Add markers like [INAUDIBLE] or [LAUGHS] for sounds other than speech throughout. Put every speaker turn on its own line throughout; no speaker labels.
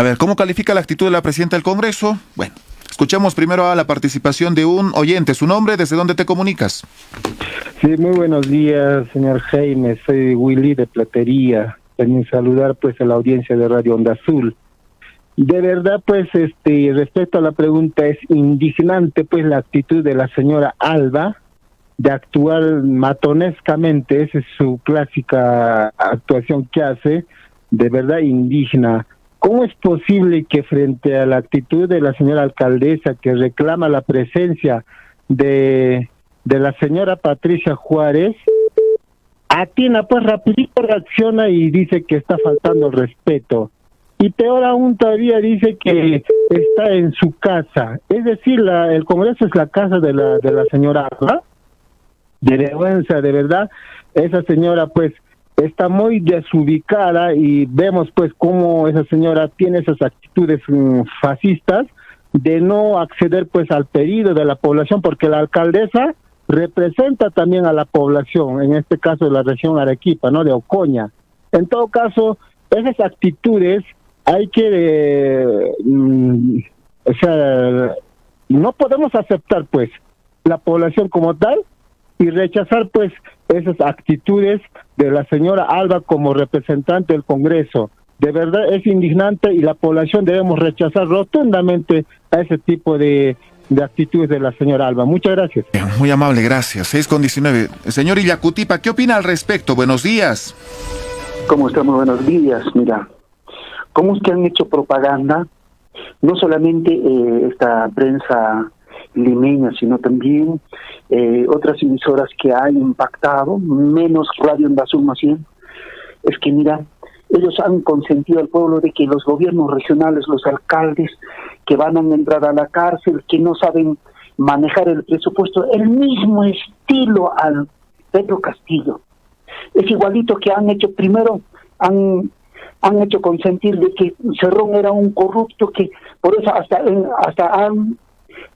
A ver, ¿cómo califica la actitud de la presidenta del Congreso? Bueno, escuchemos primero a la participación de un oyente. ¿Su nombre? ¿Desde dónde te comunicas?
Sí, muy buenos días, señor Jaime. Soy Willy de Platería. También saludar pues a la audiencia de Radio Onda Azul. De verdad, pues, este, respecto a la pregunta, es indignante, pues, la actitud de la señora Alba de actuar matonescamente, esa es su clásica actuación que hace, de verdad indigna. ¿Cómo es posible que frente a la actitud de la señora alcaldesa que reclama la presencia de, de la señora Patricia Juárez, Atina pues rapidito reacciona y dice que está faltando el respeto? Y peor aún todavía dice que está en su casa. Es decir, la, el Congreso es la casa de la, de la señora Arla. De vergüenza, de verdad. Esa señora pues está muy desubicada y vemos pues cómo esa señora tiene esas actitudes mm, fascistas de no acceder pues al pedido de la población porque la alcaldesa representa también a la población, en este caso de la región Arequipa, ¿no? De Ocoña. En todo caso, esas actitudes hay que, mm, o sea, no podemos aceptar pues la población como tal y rechazar pues esas actitudes de la señora Alba como representante del Congreso. De verdad es indignante y la población debemos rechazar rotundamente a ese tipo de, de actitudes de la señora Alba. Muchas gracias.
Muy amable, gracias. 6 con 19. Señor Illacutipa, ¿qué opina al respecto? Buenos días.
¿Cómo estamos? Buenos días. Mira, ¿cómo es que han hecho propaganda? No solamente eh, esta prensa limeña, sino también eh, otras emisoras que han impactado, menos Radio en bien, es que mira, ellos han consentido al pueblo de que los gobiernos regionales, los alcaldes que van a entrar a la cárcel, que no saben manejar el presupuesto, el mismo estilo al Pedro Castillo. Es igualito que han hecho primero, han han hecho consentir de que Cerrón era un corrupto que por eso hasta hasta han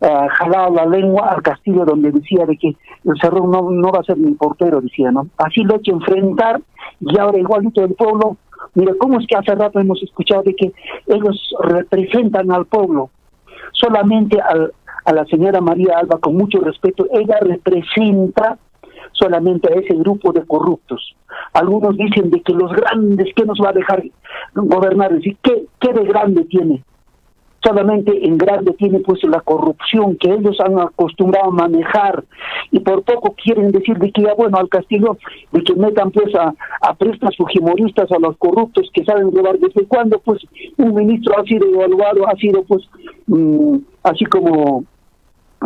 jalado la lengua al Castillo donde decía de que el Cerrón no, no va a ser mi portero, decía, ¿no? Así lo ha hecho enfrentar y ahora igualito el pueblo, mira, ¿cómo es que hace rato hemos escuchado de que ellos representan al pueblo? Solamente al, a la señora María Alba, con mucho respeto, ella representa solamente a ese grupo de corruptos. Algunos dicen de que los grandes, ¿qué nos va a dejar gobernar? ¿qué, ¿qué de grande tiene? Solamente en grande tiene pues la corrupción que ellos han acostumbrado a manejar y por poco quieren decir de que ya bueno al Castillo de que metan pues a, a prestas fujimoristas a los corruptos que saben robar desde cuando pues un ministro ha sido evaluado ha sido pues mm, así como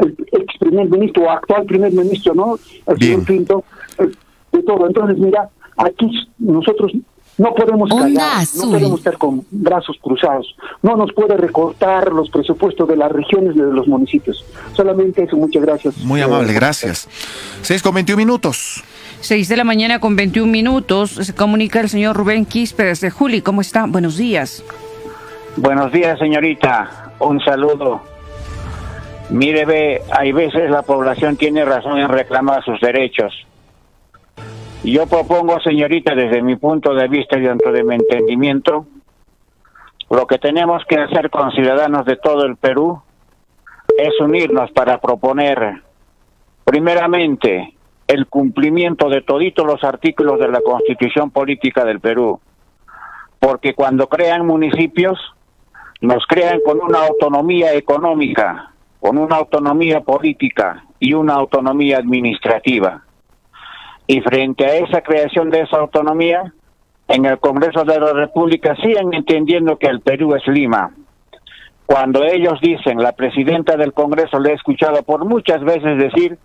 el ex primer ministro o actual primer ministro no el señor Pinto eh, de todo. Entonces mira aquí nosotros no podemos callar, no podemos estar con brazos cruzados. No nos puede recortar los presupuestos de las regiones y de los municipios. Solamente eso, muchas gracias.
Muy amable, gracias. Seis con 21 minutos.
Seis de la mañana con 21 minutos. Se comunica el señor Rubén Quispe de Juli. ¿Cómo está? Buenos días.
Buenos días, señorita. Un saludo. Mire, ve, hay veces la población tiene razón en reclamar sus derechos yo propongo, señorita, desde mi punto de vista y dentro de mi entendimiento, lo que tenemos que hacer con ciudadanos de todo el Perú es unirnos para proponer, primeramente, el cumplimiento de toditos los artículos de la Constitución Política del Perú, porque cuando crean municipios, nos crean con una autonomía económica, con una autonomía política y una autonomía administrativa. Y frente a esa creación de esa autonomía, en el Congreso de la República siguen entendiendo que el Perú es Lima. Cuando ellos dicen, la presidenta del Congreso le he escuchado por muchas veces decir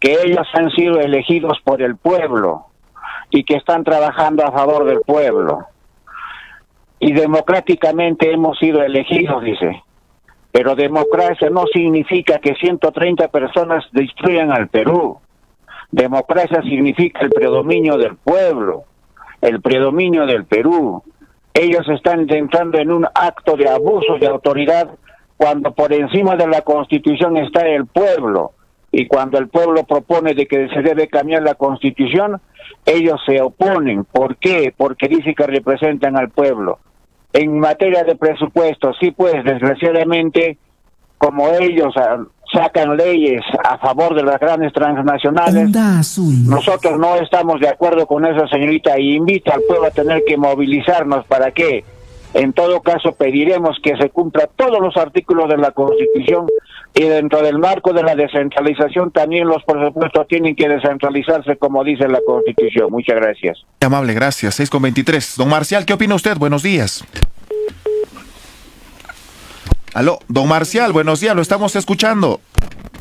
que ellos han sido elegidos por el pueblo y que están trabajando a favor del pueblo. Y democráticamente hemos sido elegidos, dice. Pero democracia no significa que 130 personas destruyan al Perú. Democracia significa el predominio del pueblo, el predominio del Perú. Ellos están entrando en un acto de abuso de autoridad cuando por encima de la constitución está el pueblo y cuando el pueblo propone de que se debe cambiar la constitución, ellos se oponen. ¿Por qué? Porque dice que representan al pueblo. en materia de presupuesto. Sí, pues, desgraciadamente, como ellos ah, sacan leyes a favor de las grandes transnacionales, nosotros no estamos de acuerdo con eso, señorita, y invita al pueblo a tener que movilizarnos para que, en todo caso, pediremos que se cumpla todos los artículos de la Constitución y dentro del marco de la descentralización también los presupuestos tienen que descentralizarse como dice la Constitución. Muchas gracias.
Amable, gracias. 6 con 23. Don Marcial, ¿qué opina usted? Buenos días. Aló, don Marcial, buenos días, lo estamos escuchando.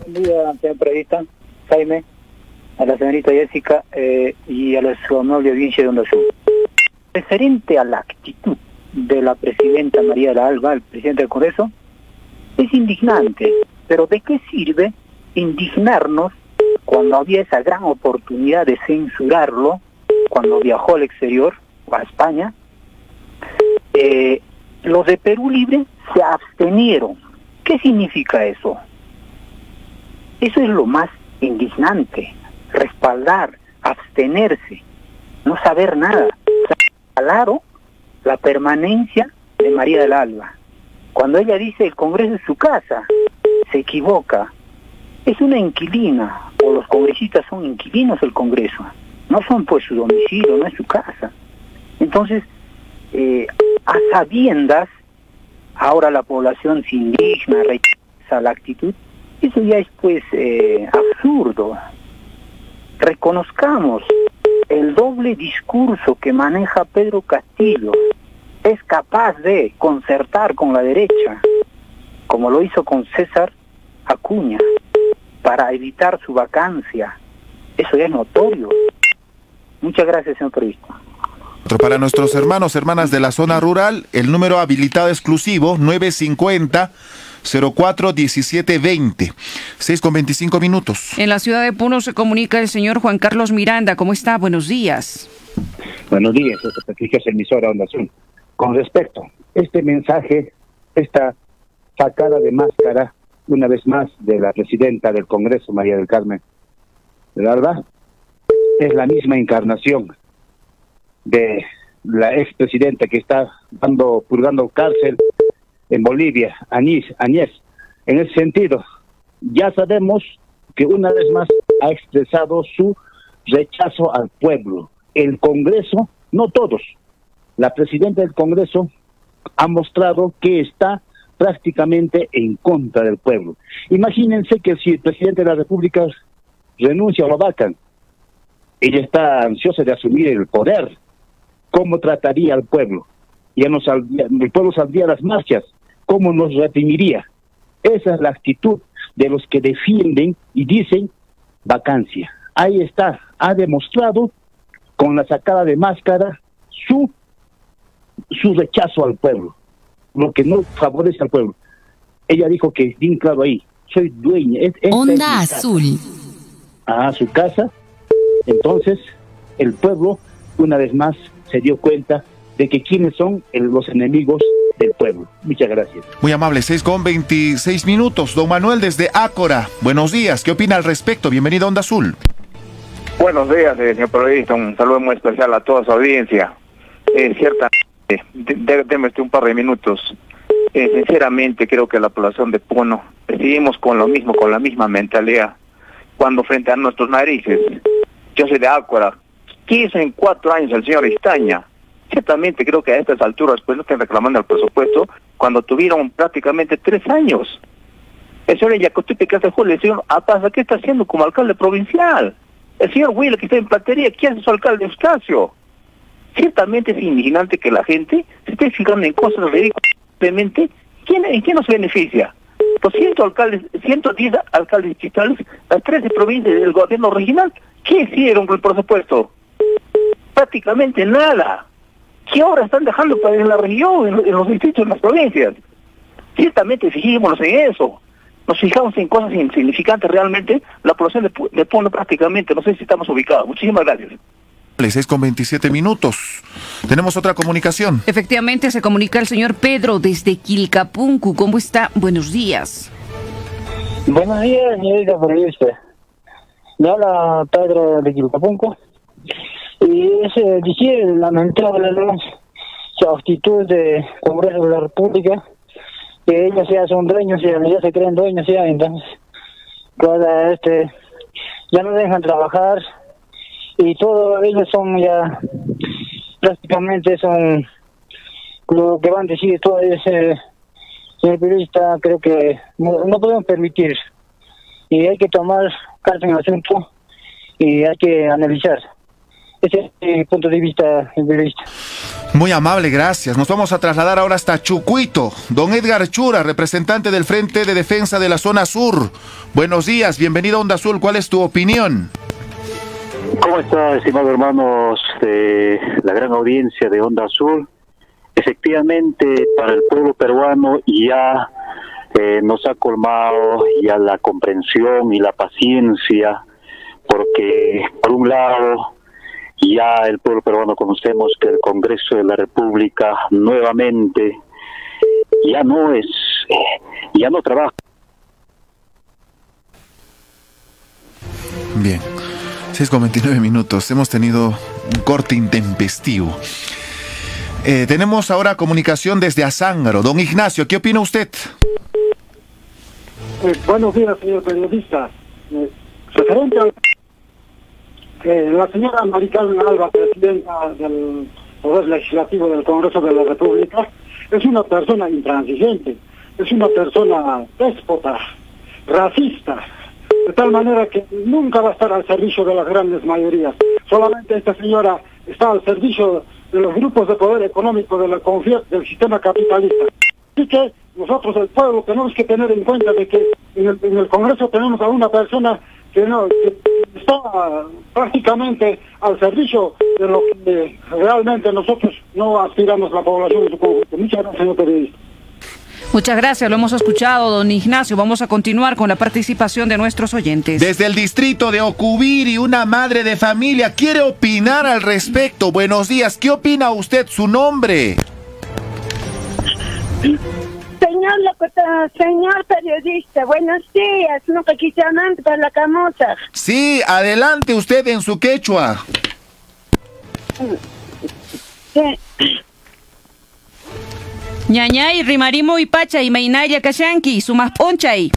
Buen día, señor periodista, Jaime, a la señorita Jessica eh, y a la amable audiencia de Onda Sur. Referente a la actitud de la presidenta María de la Alba, el presidente del Congreso, es indignante. Pero ¿de qué sirve indignarnos cuando había esa gran oportunidad de censurarlo, cuando viajó al exterior, a España? Eh, los de Perú Libre se abstenieron. ¿Qué significa eso? Eso es lo más indignante, respaldar, abstenerse, no saber nada. Claro, la permanencia de María del Alba. Cuando ella dice el Congreso es su casa, se equivoca. Es una inquilina, o los congresistas son inquilinos del Congreso. No son pues su domicilio, no es su casa. Entonces, eh, a sabiendas, ahora la población se indigna, rechaza la actitud, eso ya es pues eh, absurdo. Reconozcamos el doble discurso que maneja Pedro Castillo. Es capaz de concertar con la derecha, como lo hizo con César Acuña para evitar su vacancia. Eso ya es notorio. Muchas gracias, señor periodista.
Para nuestros hermanos, hermanas de la zona rural, el número habilitado exclusivo 950 04 1720 6 con 25 minutos.
En la ciudad de Puno se comunica el señor Juan Carlos Miranda. ¿Cómo está? Buenos días.
Buenos días, esta emisora Onda Azul. Con respecto, este mensaje, esta sacada de máscara una vez más de la presidenta del Congreso, María del Carmen. La verdad, es la misma encarnación de la expresidenta que está dando, purgando cárcel en Bolivia, Añez, Añez. En ese sentido, ya sabemos que una vez más ha expresado su rechazo al pueblo. El Congreso, no todos, la presidenta del Congreso ha mostrado que está prácticamente en contra del pueblo. Imagínense que si el presidente de la República renuncia o lo vacan, ella está ansiosa de asumir el poder. ¿Cómo trataría al pueblo? Ya no el pueblo saldría a las marchas. ¿Cómo nos reprimiría? Esa es la actitud de los que defienden y dicen vacancia. Ahí está, ha demostrado con la sacada de máscara su, su rechazo al pueblo lo que no favorece al pueblo. Ella dijo que, bien claro ahí, soy dueña.
Onda Azul.
A su casa. Entonces, el pueblo, una vez más, se dio cuenta de que quiénes son los enemigos del pueblo. Muchas gracias.
Muy amable, 6 con 26 minutos. Don Manuel desde Ácora. Buenos días. ¿Qué opina al respecto? Bienvenido a Onda Azul.
Buenos días, eh, señor periodista. Un saludo muy especial a toda su audiencia. Eh, déme un par de minutos. Eh, sinceramente creo que la población de Puno seguimos con lo mismo, con la misma mentalidad. Cuando frente a nuestros narices, yo soy de Ácora, quiso en cuatro años el señor Estaña. Ciertamente creo que a estas alturas pues no están reclamando el presupuesto cuando tuvieron prácticamente tres años. El señor hace Julio, el señor Apaza, ¿qué está haciendo como alcalde provincial? El señor Will que está en platería, ¿qué hace su alcalde Eustacio? ciertamente es indignante que la gente se esté fijando en cosas ridículas. ¿quién, ¿en qué nos beneficia? Los 100 alcaldes, 110 alcaldes distritales, las 13 provincias del gobierno regional, ¿qué hicieron con el presupuesto? Prácticamente nada. ¿Qué ahora están dejando para en la región, en, los distritos, en las provincias? Ciertamente fijémonos en eso. Nos fijamos en cosas insignificantes realmente. La población le pone prácticamente, no sé si estamos ubicados. Muchísimas gracias.
6 con 27 minutos. Tenemos otra comunicación.
Efectivamente, se comunica el señor Pedro desde Quilcapuncu. ¿Cómo está? Buenos días.
Buenos días, señorita periodista. Me habla Pedro de Quilcapuncu. Y es eh, lamentable, su actitud de Congreso de la República, que ellos ya son dueños, ya, ya se creen dueños ya, entonces, cada este, ya no dejan trabajar y todos ellos son ya, prácticamente son lo que van a decir todo ese señor periodista, creo que no, no podemos permitir y hay que tomar carta en el asunto y hay que analizar. Ese es mi punto de vista, el periodista.
Muy amable, gracias. Nos vamos a trasladar ahora hasta Chucuito. Don Edgar Chura, representante del Frente de Defensa de la Zona Sur. Buenos días, bienvenido a Onda Azul. ¿Cuál es tu opinión?
¿Cómo está, estimados hermanos de la gran audiencia de Onda Azul? Efectivamente, para el pueblo peruano ya eh, nos ha colmado ya la comprensión y la paciencia, porque por un lado ya el pueblo peruano conocemos que el Congreso de la República nuevamente ya no es, eh, ya no trabaja.
Bien, 6 con 29 minutos. Hemos tenido un corte intempestivo. Eh, tenemos ahora comunicación desde Azángaro. Don Ignacio, ¿qué opina usted?
Eh, buenos días, señor periodista. Eh, referente al la señora Maricarmen Alba, presidenta del Poder Legislativo del Congreso de la República, es una persona intransigente, es una persona déspota, racista, de tal manera que nunca va a estar al servicio de las grandes mayorías. Solamente esta señora está al servicio de los grupos de poder económico de la del sistema capitalista. Así que nosotros, el pueblo, tenemos que tener en cuenta de que en el Congreso tenemos a una persona que no que está prácticamente al servicio de lo que realmente nosotros no aspiramos la población de su conjunto. Muchas gracias, señor periodista.
Muchas gracias, lo hemos escuchado, don Ignacio. Vamos a continuar con la participación de nuestros oyentes.
Desde el distrito de Ocubiri, una madre de familia quiere opinar al respecto. Buenos días, ¿qué opina usted? Su nombre. [LAUGHS]
Señor locutor, señor periodista, buenos días. No llamando para la camosa.
Sí, adelante usted en su quechua.
Ñañay, rimarimo y pacha y mainaya kashanki, sumas ponchay.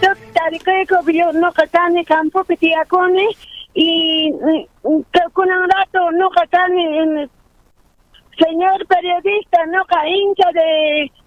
Tarikoy yo no katani campo pitiacone y con un rato no katani en señor periodista no ca hincha de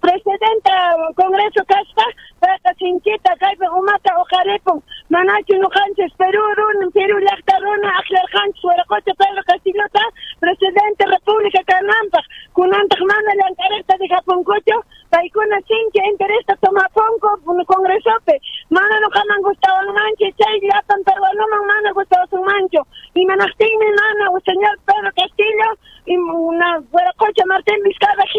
presidenta Congreso kasqa payqa sinchita kaypi umata uqaripun manachu nuqanchis Perú runa Perú llaqta runa aqllarqanchis Waraqucha Pedro Castillota presidente República kananpaq kunantaq mana llank'ariqta dijapunkuchu paykuna sinchi interesta tomapunku Congresopi mana nuqaman gustawanmanchu chay llapan peruanuman mana gustawasunmanchu imanaqtinmi mana señor Pedro Castillo y una buena cocha Martín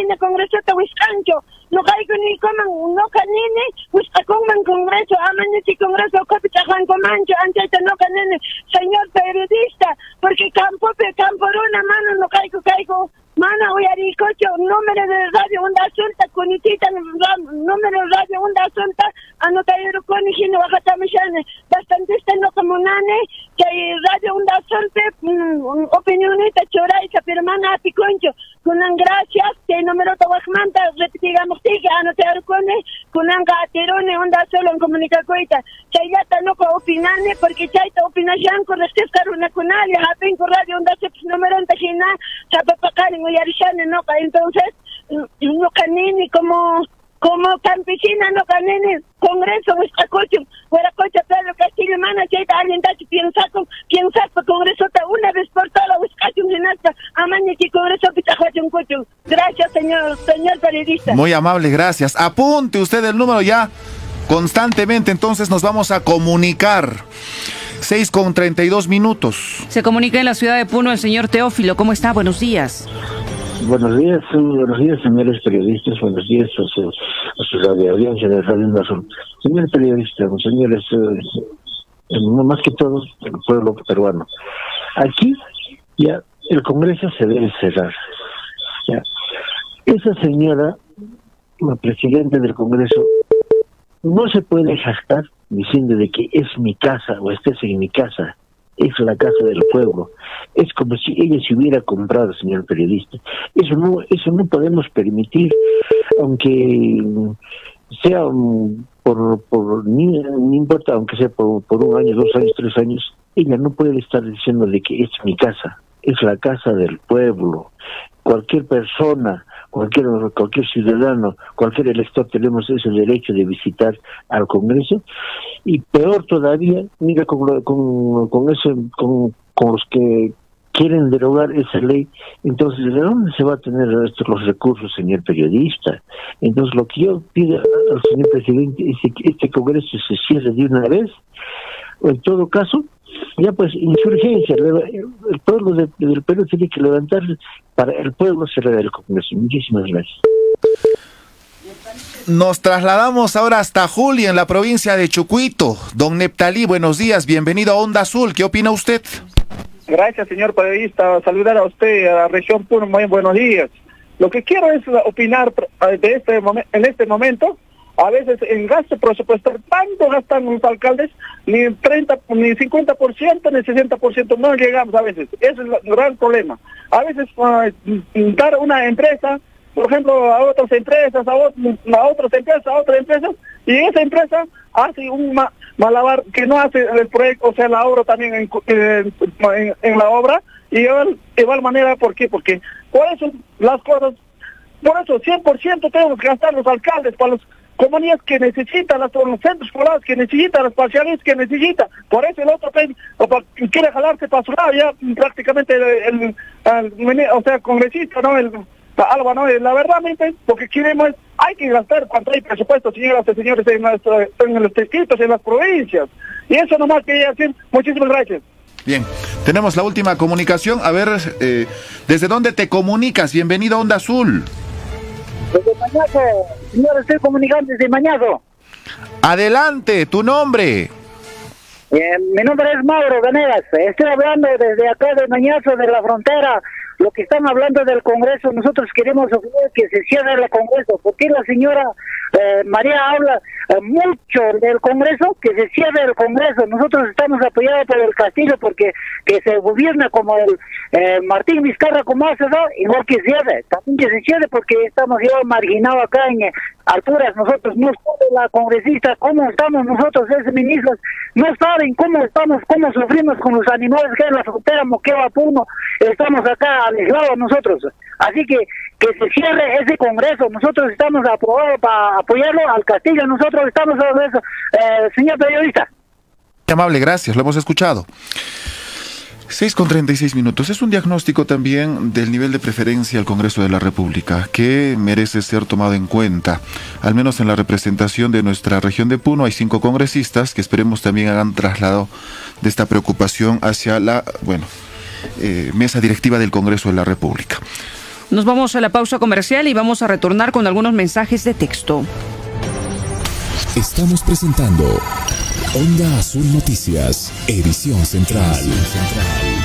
Vizcarra gine congreso te Wiscancho no caigo ni coman no canine busca coman congreso amaño si congreso copita Juan Comancho antes no canine señor periodista porque campo pe campo una mano no caigo caigo. Mana uyaricocho número de radio onda suelta kunitita número de radio onda suelta anotayero koni hino wajatamishane bastante este no comunane que radio onda suelta opinionita choraisa pero mana apiconcho kunan gracias que número tawajmanta repetigamos tiga anotayero koni kunan gaterone onda solo en comunicacoita chayata no ko opinane porque chayta opinación con respecto a una kunalia hapen con radio onda suelta número entajina chapapakari yarishane no entonces no canini como como campesina no canini congreso huescacocho hueracocho Pedro Castillo mana chaita alguien piensa con piensa congreso una vez por toda gracias señor señor periodista
muy amable gracias apunte usted el número ya constantemente entonces nos vamos a comunicar 6 con 32 minutos.
Se comunica en la ciudad de Puno el señor Teófilo. ¿Cómo está? Buenos días.
Buenos días, buenos días, señores periodistas, buenos días a su, a su radio, audiencia de Radio Nación. Señores periodistas, señores, eh, más que todo el pueblo peruano. Aquí ya el Congreso se debe cerrar. Ya. Esa señora, la presidenta del Congreso, no se puede jactar diciendo de que es mi casa o estés en mi casa es la casa del pueblo. Es como si ella se hubiera comprado, señor periodista. Eso no, eso no podemos permitir, aunque sea por, por ni, importa, aunque sea por, por un año, dos años, tres años, ella no puede estar diciendo de que es mi casa, es la casa del pueblo. Cualquier persona cualquier, cualquier ciudadano, cualquier elector tenemos ese derecho de visitar al Congreso y peor todavía, mira con, con, con, ese, con, con los que quieren derogar esa ley, entonces ¿de dónde se va a tener estos los recursos, señor periodista? Entonces lo que yo pido al señor presidente es que este Congreso se cierre de una vez, o en todo caso, ya pues insurgencia, el pueblo del Perú tiene que levantarse para el pueblo cerrar el Congreso. Muchísimas gracias.
Nos trasladamos ahora hasta Juli, en la provincia de Chucuito. Don Neptalí, buenos días, bienvenido a Onda Azul. ¿Qué opina usted?
Gracias, señor periodista. Saludar a usted, a la región Puno, muy buenos días. Lo que quiero es opinar de este en este momento a veces en gasto presupuestal, tanto gastan los alcaldes, ni 30, ni 50%, ni 60%, no llegamos a veces. Ese es el gran problema. A veces uh, dar una empresa, por ejemplo, a otras empresas, a, otras empresas, a otras empresas, y esa empresa hace un malabar que no hace el proyecto, o sea, la obra también en, en, la obra, y de igual manera, ¿por qué? Porque por eso las cosas, por eso 100% tenemos que gastar los alcaldes para los comunidades que necesitan, los centros escolares que necesitan, los parciales que necesitan. Por eso el otro quiere jalarse para su lado, ya prácticamente el, o sea, congresista, ¿no? El, Alba, ¿no? La verdad, lo que queremos es, hay que gastar cuando hay presupuesto, señoras y señores, en, en los distritos, en las provincias. Y eso nomás quería decir. Muchísimas gracias.
Bien, tenemos la última comunicación. A ver, eh, ¿desde dónde te comunicas? Bienvenido a Onda Azul.
Desde Mañazo, señor, estoy comunicando desde Mañazo.
Adelante, tu nombre.
Eh, mi nombre es Mauro Ganegas. Estoy hablando desde acá de Mañazo, de la frontera. Lo que están hablando del Congreso, nosotros queremos que se cierre el Congreso. porque la señora eh, María habla eh, mucho del Congreso? Que se cierre el Congreso. Nosotros estamos apoyados por el Castillo porque que se gobierna como el Martín Vizcarra como hace, ¿no? igual que cierre. También que se cierre porque estamos ya marginados acá en alturas. Nosotros no sabemos la congresista cómo estamos nosotros, esos ministros, no saben cómo estamos, cómo sufrimos con los animales que en la frontera Moqueva Puno. Estamos acá aislados nosotros. Así que que se cierre ese congreso. Nosotros estamos aprobados para apoyarlo al Castillo. Nosotros estamos a eso. Eh, señor periodista.
Amable, gracias. Lo hemos escuchado. 6 con 36 minutos. Es un diagnóstico también del nivel de preferencia al Congreso de la República que merece ser tomado en cuenta. Al menos en la representación de nuestra región de Puno hay cinco congresistas que esperemos también hagan traslado de esta preocupación hacia la, bueno, eh, mesa directiva del Congreso de la República.
Nos vamos a la pausa comercial y vamos a retornar con algunos mensajes de texto.
Estamos presentando Onda Azul Noticias, edición central. central.